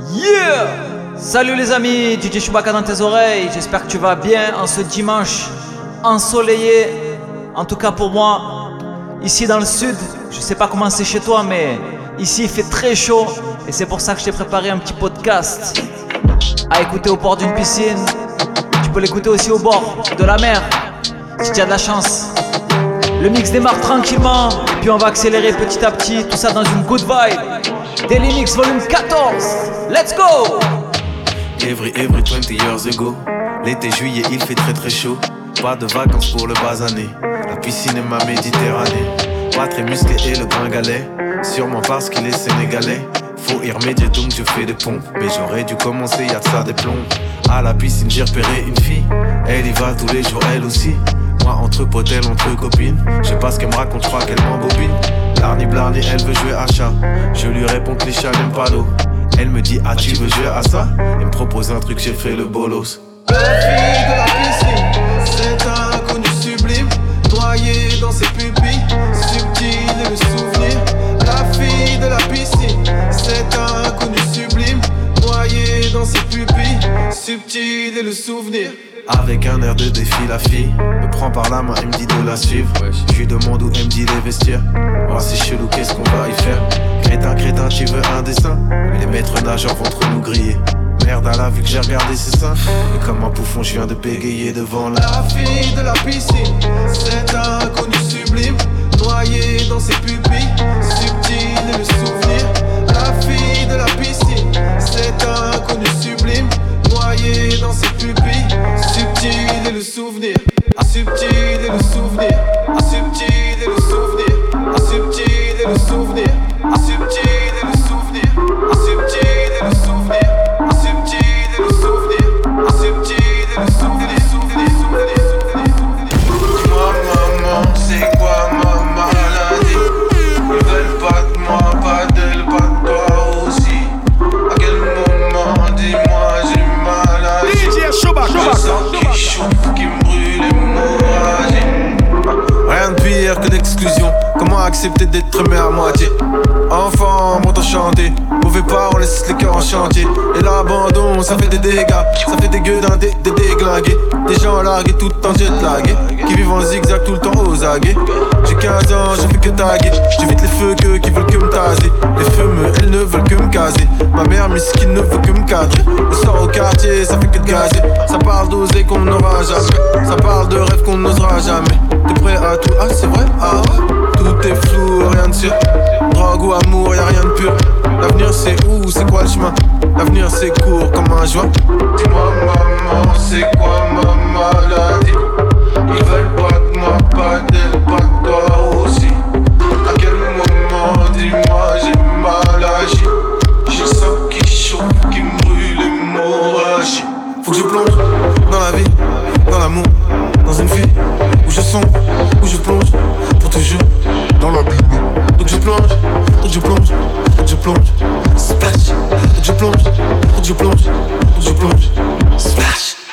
Yeah Salut les amis, DJ Chewbacca dans tes oreilles, j'espère que tu vas bien en ce dimanche ensoleillé, en tout cas pour moi, ici dans le sud, je sais pas comment c'est chez toi, mais ici il fait très chaud et c'est pour ça que je t'ai préparé un petit podcast à écouter au bord d'une piscine. Tu peux l'écouter aussi au bord de la mer, si tu as de la chance. Le mix démarre tranquillement, et puis on va accélérer petit à petit, tout ça dans une good vibe. Daily Mix volume 14, let's go! Every, every 20 years ago. L'été, juillet, il fait très très chaud. Pas de vacances pour le basané. La piscine est ma Méditerranée. Pas très musclé et le gringalet. Sûrement parce qu'il est sénégalais. Faut y remédier donc je fais des ponts. Mais j'aurais dû commencer, y'a de ça des plombs. À la piscine, j'ai repéré une fille. Elle y va tous les jours, elle aussi. Moi, entre potes, elle, entre copines. Je sais pas ce qu'elle me raconte, je crois qu'elle m'embobine. Blarni, Blarni, elle veut jouer à chat. Je lui réponds que les chats n'aiment pas l'eau. Elle me dit, ah, tu veux jouer à ça? Elle me propose un truc, j'ai fait le bolos. La fille de la piscine, c'est un inconnu sublime, noyé dans ses pupilles, subtil et le souvenir. La fille de la piscine, c'est un dans ses pupilles, subtil et le souvenir. Avec un air de défi, la fille me prend par la main et me dit de la suivre. Je lui demande où elle me dit les vestiaires. Oh, c'est chelou, qu'est-ce qu'on va y faire? Crétin, crétin, tu veux un dessin? Mais les maîtres nageurs vont trop nous griller. Merde, à la vue que j'ai regardé ses seins. Et comme un bouffon, je viens de bégayer devant la. La fille de la piscine, c'est un Mauvais pas, on laisse les cœurs en chantier. Et l'abandon, ça fait des dégâts. Ça fait des gueudins, des, des déglingués. Des gens largués tout en jet lagués. Qui vivent en zigzag tout le temps aux aguets. J'ai 15 ans, je fais que taguer. J'évite les feux que, qui veulent que me taser. Les fumeux, elles ne veulent que me caser. Ma mère, qui ne veut que me cadrer. Le soir au quartier, ça fait que de gazer. Ça parle d'oser qu'on n'aura jamais. Ça parle de rêves qu'on n'osera jamais. T'es prêt à tout? Ah, c'est vrai? Ah ouais Tout est flou, rien de sûr. Drogue ou amour, y'a rien de pur. L'avenir c'est où? C'est quoi le chemin? L'avenir c'est court comme un joint. Dis-moi maman, c'est quoi ma maladie? Ils veulent pas de moi, pas d'elle, pas de toi aussi. À quel moment, dis-moi, j'ai maladie J'ai le sang qui chauffe, qui brûle l'hémorragie. Faut que je plonge dans la vie, dans l'amour, dans une vie où je sombre, où je plonge pour toujours dans la Bible. Donc je plonge, donc je plonge, je plonge, splash. Donc je plonge, donc je plonge, je plonge, splash.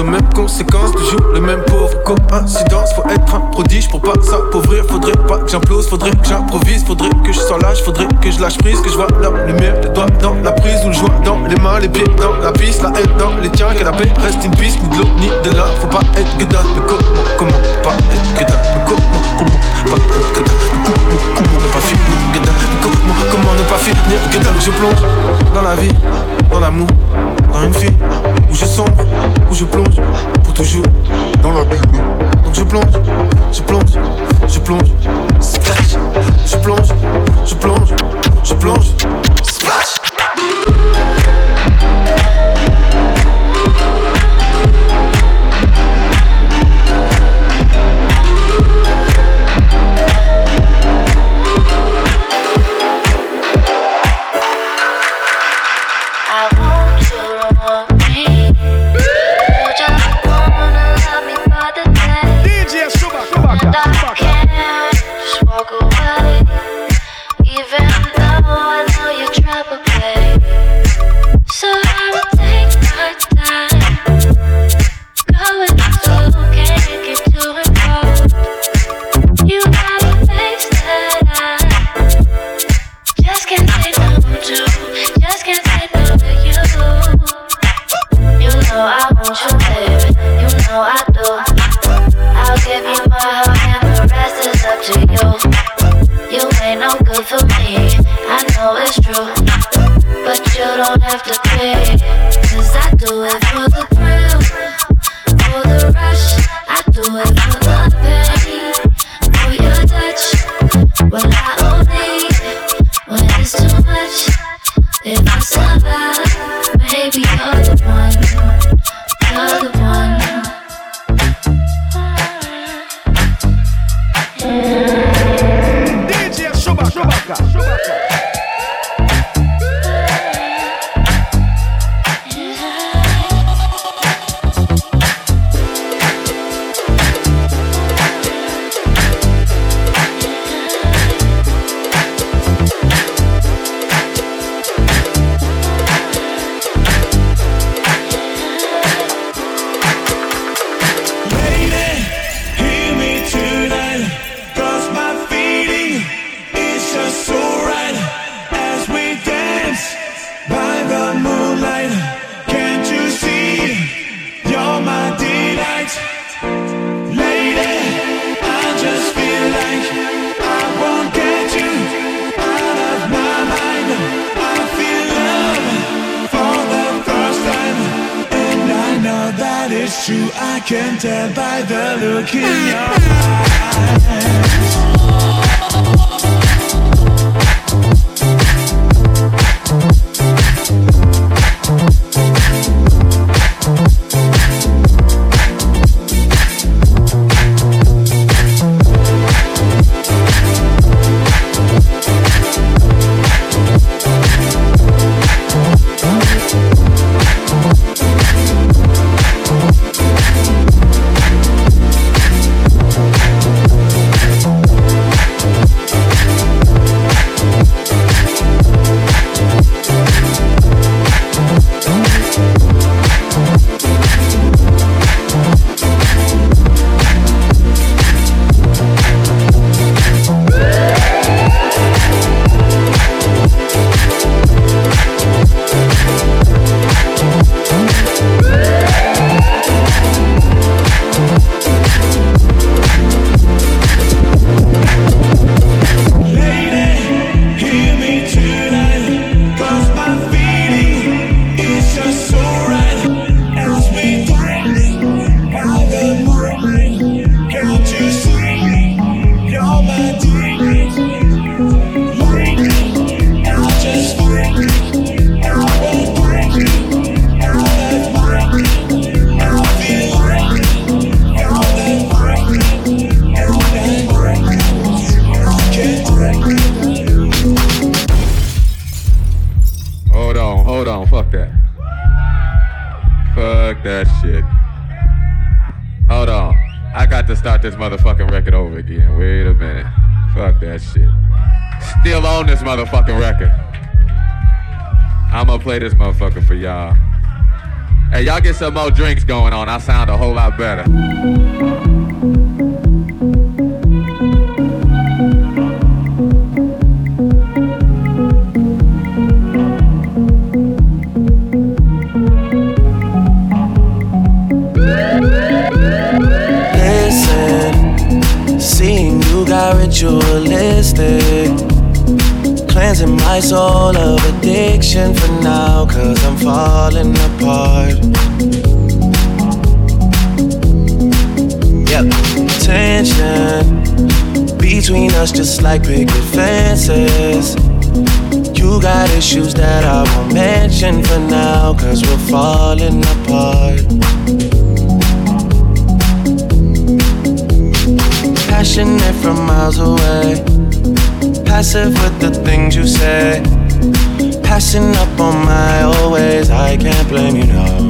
Aux mêmes conséquences. Toujours le même pauvre coïncidence. Faut être un prodige pour pas s'appauvrir. Faudrait pas que j'implose, faudrait que j'improvise. Faudrait que je sois lâche, faudrait que je lâche prise. Que je vois la lumière, les doigts dans la prise. Ou le joint dans les mains, les pieds dans la piste. La haine dans les tiens, que la paix reste une piste. Ni de l'eau, ni de là. Faut pas être que dalle. Mais comment, comment pas être que dalle Mais comment, comment pas être que dalle comment, comment ne pas finir que dalle comment, comment ne pas finir que Je plonge dans la vie, dans l'amour, dans une vie où je sombre, je plonge pour toujours dans la Bible. Donc je plonge, je plonge, je plonge, splash. Je plonge, je plonge, je plonge, look in motherfucking record. I'ma play this motherfucker for y'all. Hey, y'all get some more drinks going on. I sound a whole lot better. just like picket fences. You got issues that I won't mention for now, cause we're falling apart. Passionate from miles away, passive with the things you say. Passing up on my always, I can't blame you now.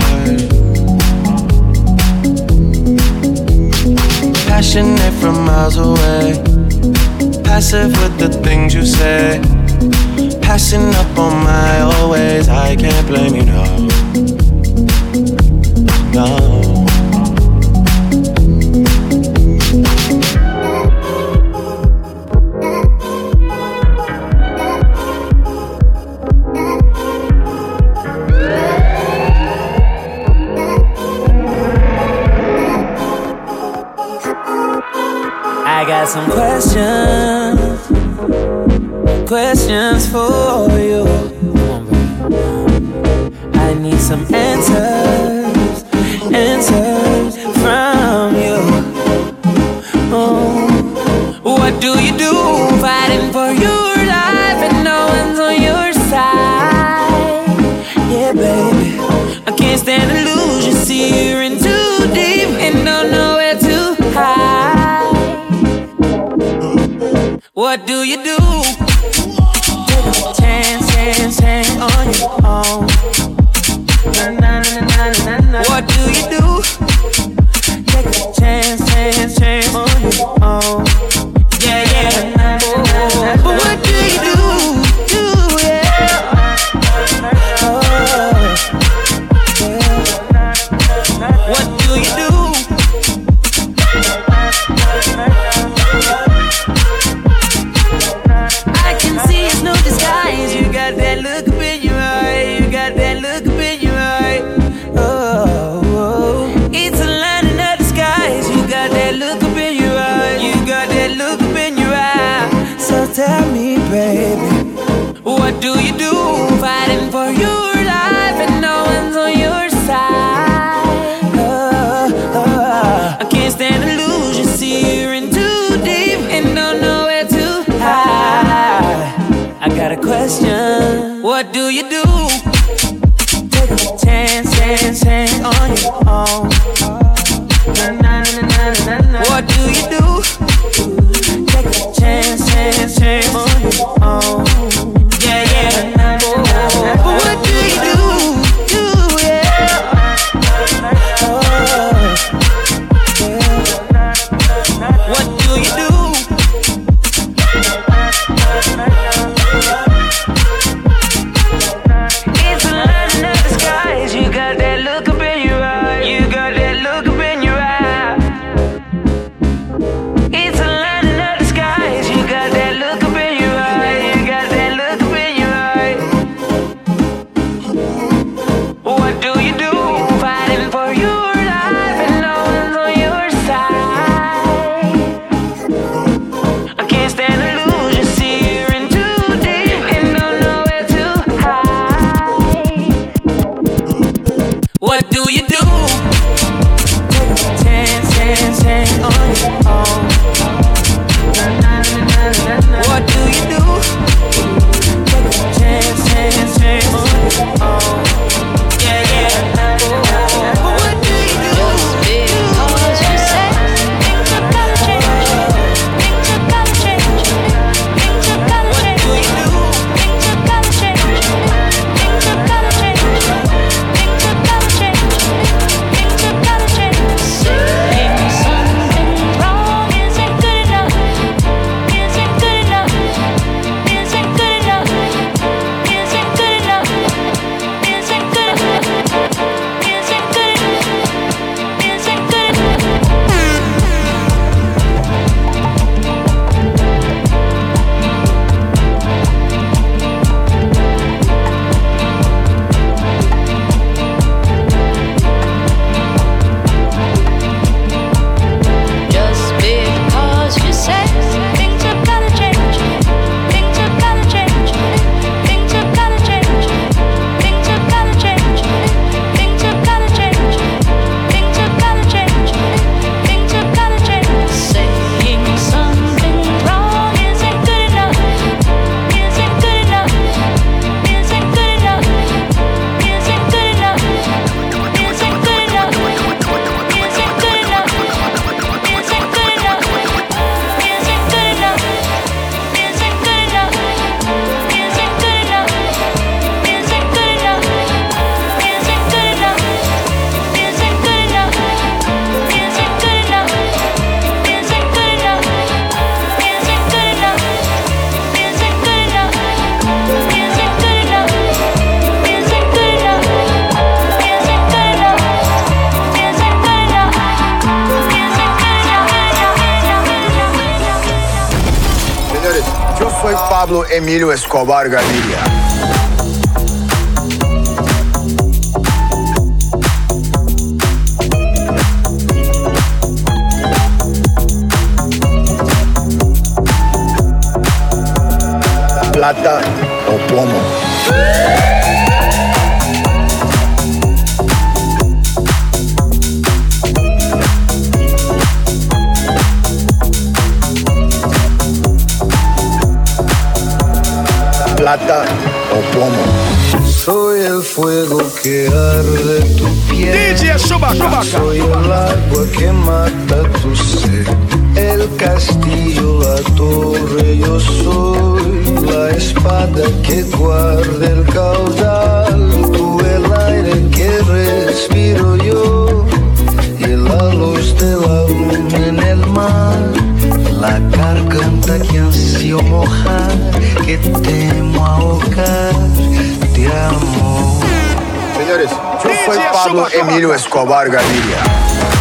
Passionate from miles away passive with the things you say. Passing up on my always, I can't blame you, no. No. I got some questions, questions for you. I need some answers, answers from you. Oh, what do you do fighting for your life and no one's on your side? Yeah, baby, I can't stand What do you do? Chance, chance, chance on your own. Na, na, na, na, na, na. What do you do? Take a chance, chance, chance on What do you do? Take a chance, chance, chance on your own. Na, na, na. What do you do? Take a chance, chance, chance on your own. Escobar Gaviria. Plata o plomo. Plata o plomo. Soy el fuego que arde tu piel. DJ. Soy el agua que mata tu sed. El castillo, la torre, yo soy la espada que guarda el caudal. Tú el aire que respiro yo y la luz de la luna en el mar. La garganta que ansio mojar, que temo yo soy Pablo Emilio Escobar Gaviria.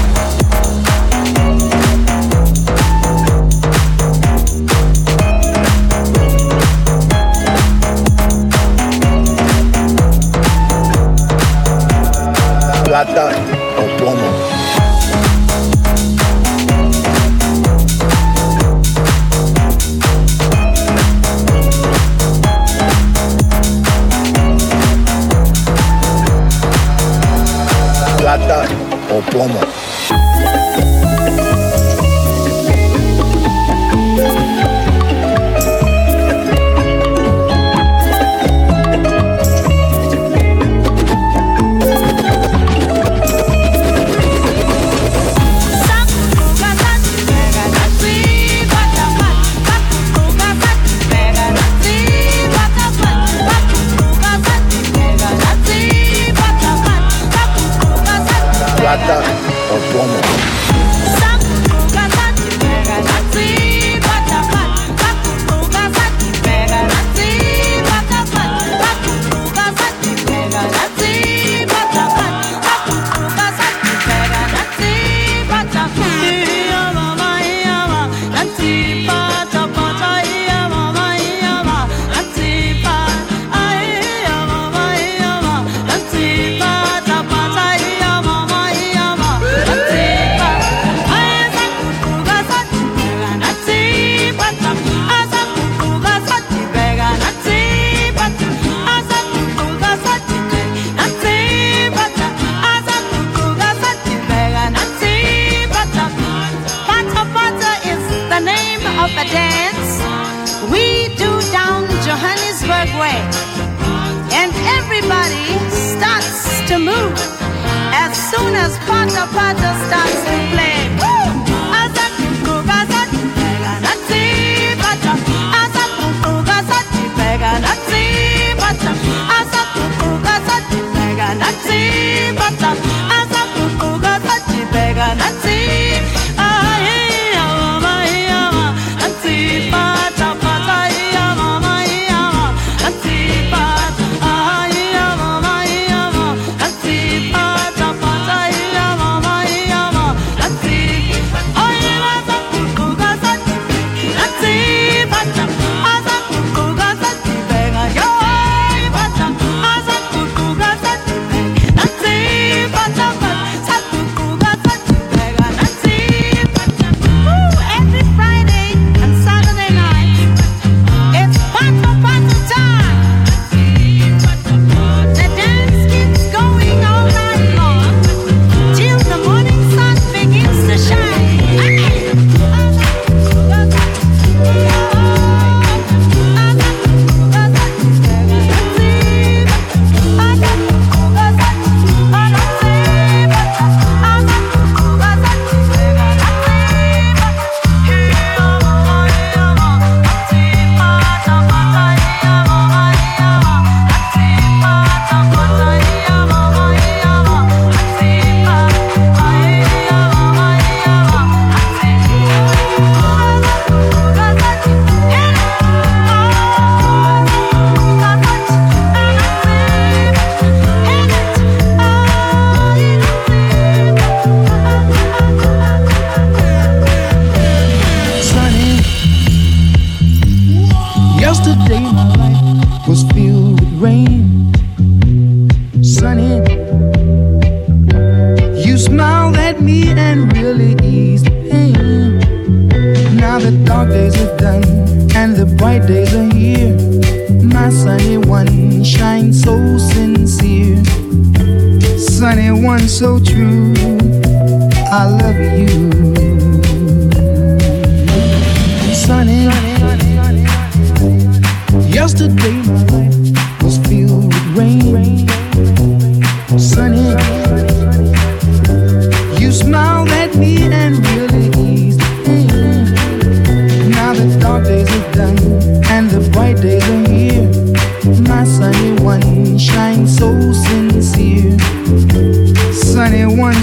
my life.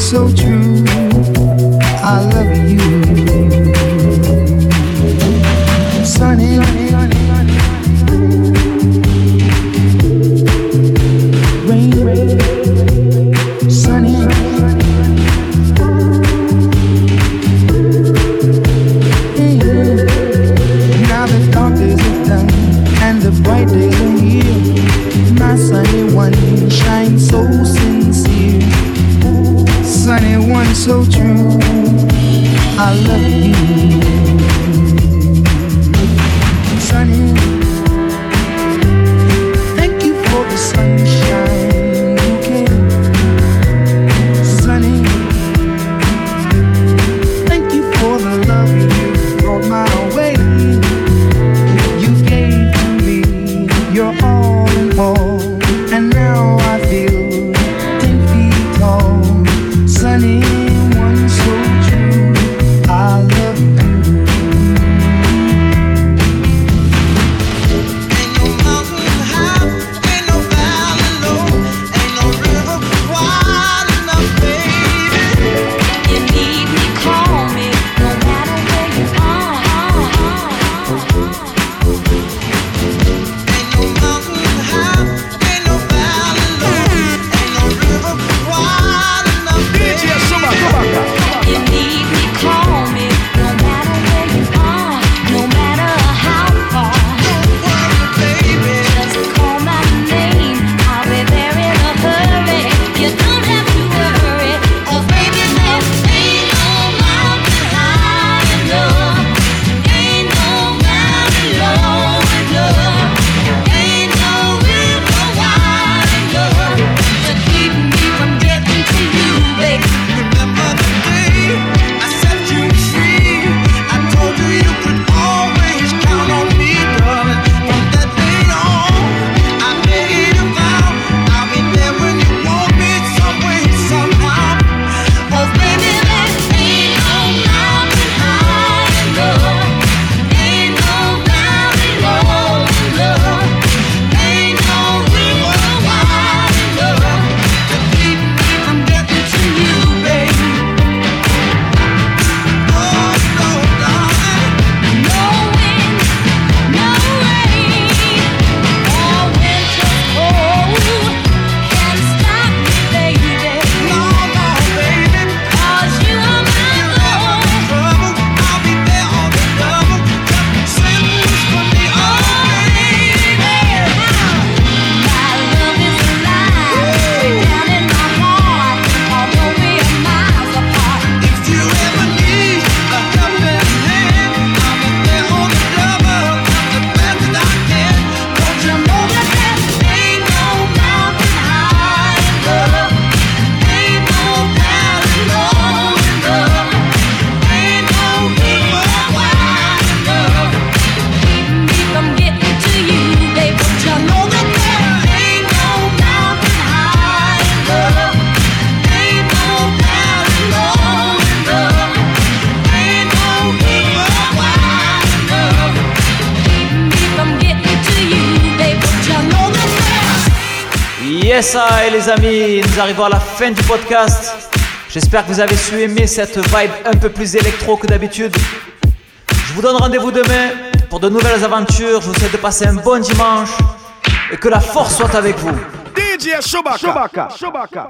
so true. Yes, I, les amis, nous arrivons à la fin du podcast. J'espère que vous avez su aimer cette vibe un peu plus électro que d'habitude. Je vous donne rendez-vous demain pour de nouvelles aventures. Je vous souhaite de passer un bon dimanche et que la force soit avec vous. DJ Chewbacca. Chewbacca. Chewbacca.